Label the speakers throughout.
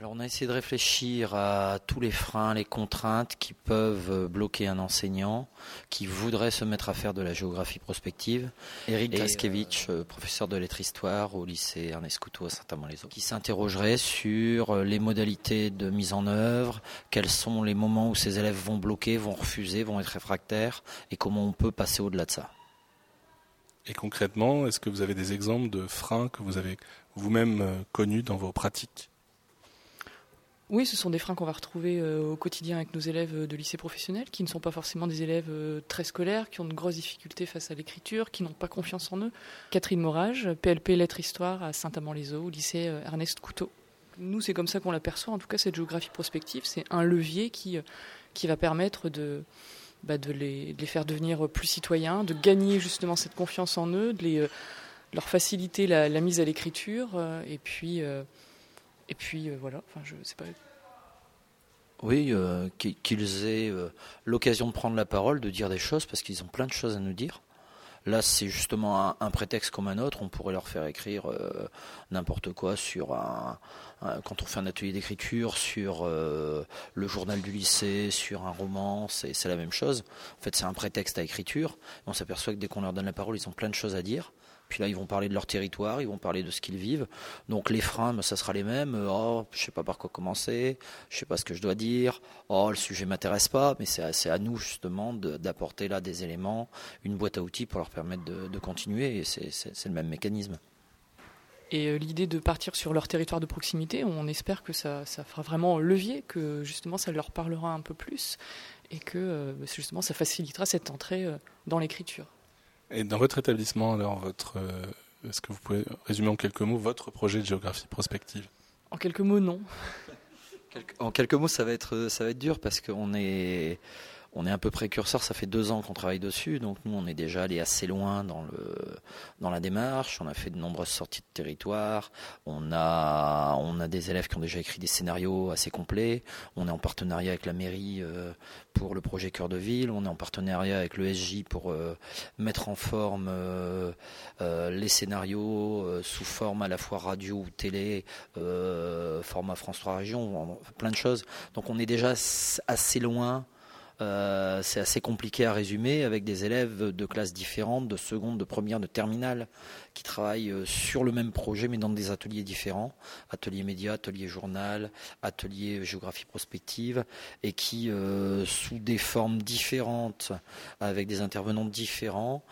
Speaker 1: alors on a essayé de réfléchir à tous les freins, les contraintes qui peuvent bloquer un enseignant qui voudrait se mettre à faire de la géographie prospective. Eric Gaskevich, euh, professeur de lettres-histoire au lycée Ernest Couteau à Saint-Amand-les-Eaux, qui s'interrogerait sur euh, les modalités de mise en œuvre, quels sont les moments où ces élèves vont bloquer, vont refuser, vont être réfractaires et comment on peut passer au-delà de ça.
Speaker 2: Et concrètement, est-ce que vous avez des exemples de freins que vous avez vous-même euh, connus dans vos pratiques?
Speaker 3: Oui, ce sont des freins qu'on va retrouver euh, au quotidien avec nos élèves euh, de lycée professionnel, qui ne sont pas forcément des élèves euh, très scolaires, qui ont de grosses difficultés face à l'écriture, qui n'ont pas confiance en eux. Catherine Morage, PLP Lettres-Histoire à Saint-Amand-les-Eaux, au lycée Ernest Couteau. Nous, c'est comme ça qu'on l'aperçoit, en tout cas, cette géographie prospective, c'est un levier qui, qui va permettre de, bah, de, les, de, les, faire devenir plus citoyens, de gagner justement cette confiance en eux, de les, leur faciliter la, la mise à l'écriture, et puis et puis euh, voilà, enfin je sais pas.
Speaker 1: Oui, euh, qu'ils aient euh, l'occasion de prendre la parole, de dire des choses, parce qu'ils ont plein de choses à nous dire. Là, c'est justement un, prétexte comme un autre. On pourrait leur faire écrire n'importe quoi sur un, quand on fait un atelier d'écriture, sur le journal du lycée, sur un roman, c'est la même chose. En fait, c'est un prétexte à écriture. On s'aperçoit que dès qu'on leur donne la parole, ils ont plein de choses à dire. Puis là, ils vont parler de leur territoire, ils vont parler de ce qu'ils vivent. Donc les freins, ben, ça sera les mêmes. Oh, je sais pas par quoi commencer, je sais pas ce que je dois dire. Oh, le sujet m'intéresse pas. Mais c'est à, nous justement d'apporter là des éléments, une boîte à outils pour leur permettre de, continuer. Et c'est le même mécanisme.
Speaker 3: Et euh, l'idée de partir sur leur territoire de proximité, on espère que ça, ça, fera vraiment levier, que justement ça leur parlera un peu plus et que euh, justement ça facilitera cette entrée euh, dans l'écriture.
Speaker 2: Et dans votre établissement, alors, votre, euh, est-ce que vous pouvez résumer en quelques mots votre projet de géographie prospective?
Speaker 3: En quelques mots, non.
Speaker 1: En quelques mots, ça va être, ça va être dur parce qu'on est, on est un peu précurseur, ça fait deux ans qu'on travaille dessus, donc nous on est déjà allé assez loin dans, le, dans la démarche, on a fait de nombreuses sorties de territoire, on a, des élèves qui ont déjà écrit des scénarios assez complets, on est en partenariat avec la mairie euh, pour le projet Cœur de Ville, on est en partenariat avec le SJ pour euh, mettre en forme euh, les scénarios sous forme à la fois radio ou télé, format France 3 Régions, plein de choses. Donc on est déjà assez loin euh, c'est assez compliqué à résumer avec des élèves de classes différentes, de seconde, de première, de terminale, qui travaillent euh, sur le même projet mais dans des ateliers différents, atelier média, atelier journal, atelier géographie prospective, et qui, euh, sous des formes différentes, avec des intervenants différents,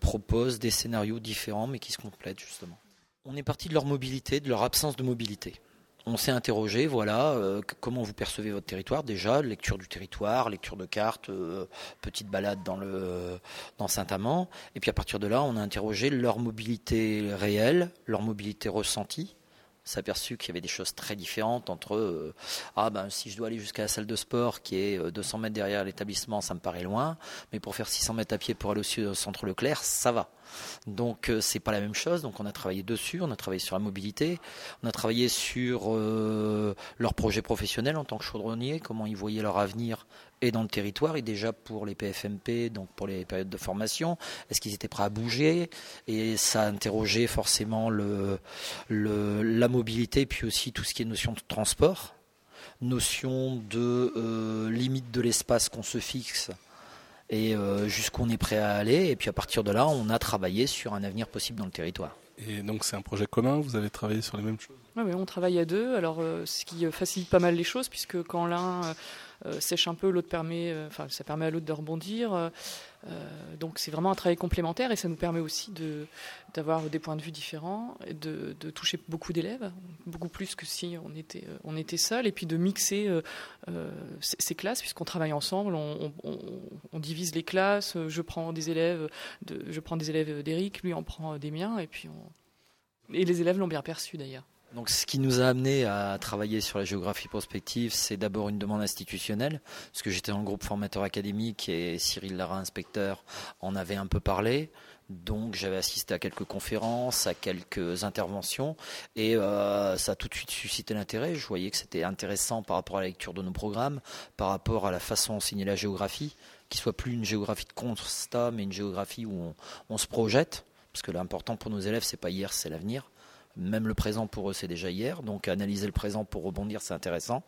Speaker 1: proposent des scénarios différents mais qui se complètent justement. On est parti de leur mobilité, de leur absence de mobilité on s'est interrogé, voilà, euh, comment vous percevez votre territoire déjà, lecture du territoire, lecture de cartes, euh, petite balade dans le dans Saint-Amand, et puis à partir de là, on a interrogé leur mobilité réelle, leur mobilité ressentie. On s'est qu'il y avait des choses très différentes entre euh, ah ben si je dois aller jusqu'à la salle de sport qui est 200 mètres derrière l'établissement, ça me paraît loin, mais pour faire 600 mètres à pied pour aller au centre Leclerc, ça va. Donc euh, c'est pas la même chose. Donc on a travaillé dessus, on a travaillé sur la mobilité, on a travaillé sur euh, leur projet professionnel en tant que chaudronnier, comment ils voyaient leur avenir et dans le territoire. Et déjà pour les PFMP, donc pour les périodes de formation, est-ce qu'ils étaient prêts à bouger? Et ça a interrogé forcément la mobilité, puis aussi tout ce qui est notion de transport, notion de euh, limite de l'espace qu'on se fixe et euh, jusqu'où on est prêt à aller. Et puis à partir de là, on a travaillé sur un avenir possible dans le territoire.
Speaker 2: Et donc c'est un projet commun, vous avez travaillé sur les mêmes choses?
Speaker 3: Oui, on travaille à deux, alors euh, ce qui facilite pas mal les choses, puisque quand l'un euh, sèche un peu, l'autre permet, euh, enfin, ça permet à l'autre de rebondir. Euh, donc c'est vraiment un travail complémentaire et ça nous permet aussi de d'avoir des points de vue différents, et de, toucher beaucoup d'élèves, beaucoup plus que si on était on était seul, et puis de mixer ces, classes puisqu'on travaille ensemble, on, on, divise les classes. Je prends des élèves, de, je prends des élèves d'Eric, lui en prend des miens, et puis on, et les élèves l'ont bien perçu d'ailleurs.
Speaker 1: Donc, ce qui nous a amené à travailler sur la géographie prospective, c'est d'abord une demande institutionnelle, parce que j'étais dans le groupe formateur académique et Cyril Lara, inspecteur, en avait un peu parlé. Donc j'avais assisté à quelques conférences, à quelques interventions, et euh, ça a tout de suite suscité l'intérêt. Je voyais que c'était intéressant par rapport à la lecture de nos programmes, par rapport à la façon d'enseigner la géographie, qui soit plus une géographie de constat, mais une géographie où on, se projette, parce que l'important pour nos élèves, c'est pas hier, c'est l'avenir. Même le présent pour eux, c'est déjà hier. Donc analyser le présent pour rebondir, c'est intéressant.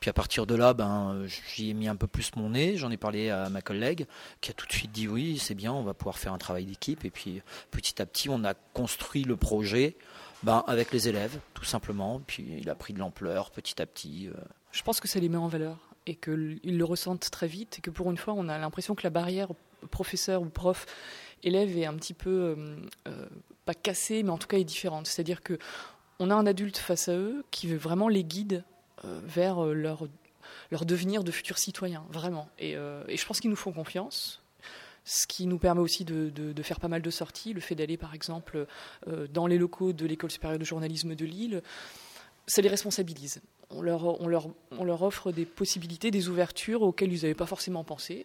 Speaker 1: Puis à partir de là, ben, j'y ai mis un peu plus mon nez. J'en ai parlé à ma collègue qui a tout de suite dit oui, c'est bien, on va pouvoir faire un travail d'équipe. Et puis petit à petit, on a construit le projet ben, avec les élèves, tout simplement. Puis il a pris de l'ampleur petit à petit. Euh.
Speaker 3: Je pense que ça les met en valeur et qu'ils le ressentent très vite et que pour une fois, on a l'impression que la barrière professeur ou prof élève est un petit peu euh, euh, pas cassée, mais en tout cas est différente. C'est-à-dire que on a un adulte face à eux qui veut vraiment les guide vers leur leur devenir de futurs citoyens, vraiment. Et, et je pense qu'ils nous font confiance ce qui nous permet aussi de, faire pas mal de sorties. Le fait d'aller, par exemple, euh, dans les locaux de l'École supérieure de journalisme de Lille, ça les responsabilise. On leur, on, leur, on leur, offre des possibilités, des ouvertures auxquelles ils n'avaient pas forcément pensé.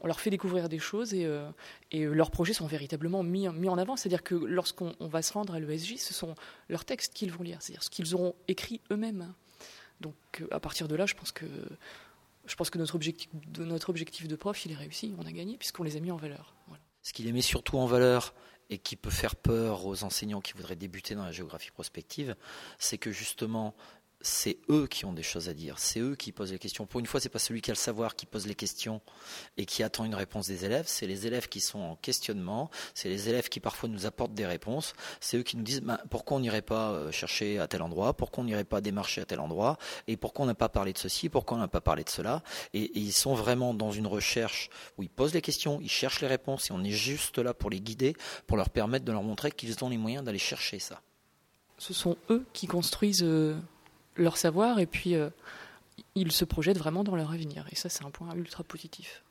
Speaker 3: On leur fait découvrir des choses et, euh, et leurs projets sont véritablement mis, mis en avant. C'est-à-dire que lorsqu'on va se rendre à l'ESJ, ce sont leurs textes qu'ils vont lire, c'est-à-dire ce qu'ils auront écrit eux-mêmes. Donc à partir de là, je pense que je pense que notre objectif, de notre objectif de prof, il est réussi. On a gagné puisqu'on les a mis en valeur.
Speaker 1: Ce qu'il les met surtout en valeur et qui peut faire peur aux enseignants qui voudraient débuter dans la géographie prospective, c'est que justement, c'est eux qui ont des choses à dire, c'est eux qui posent les questions. Pour une fois, c'est pas celui qui a le savoir qui pose les questions et qui attend une réponse des élèves, c'est les élèves qui sont en questionnement, c'est les élèves qui parfois nous apportent des réponses, c'est eux qui nous disent bah, pourquoi on n'irait pas euh, chercher à tel endroit, pourquoi on n'irait pas démarcher à tel endroit, et pourquoi on n'a pas parlé de ceci, pourquoi on n'a pas parlé de cela? Et, et, ils sont vraiment dans une recherche où ils posent les questions, ils cherchent les réponses, et on est juste là pour les guider, pour leur permettre de leur montrer qu'ils ont les moyens d'aller chercher ça.
Speaker 3: Ce sont eux qui construisent euh, leur savoir et puis euh, ils se projettent vraiment dans leur avenir. Et ça, c'est un point ultra positif.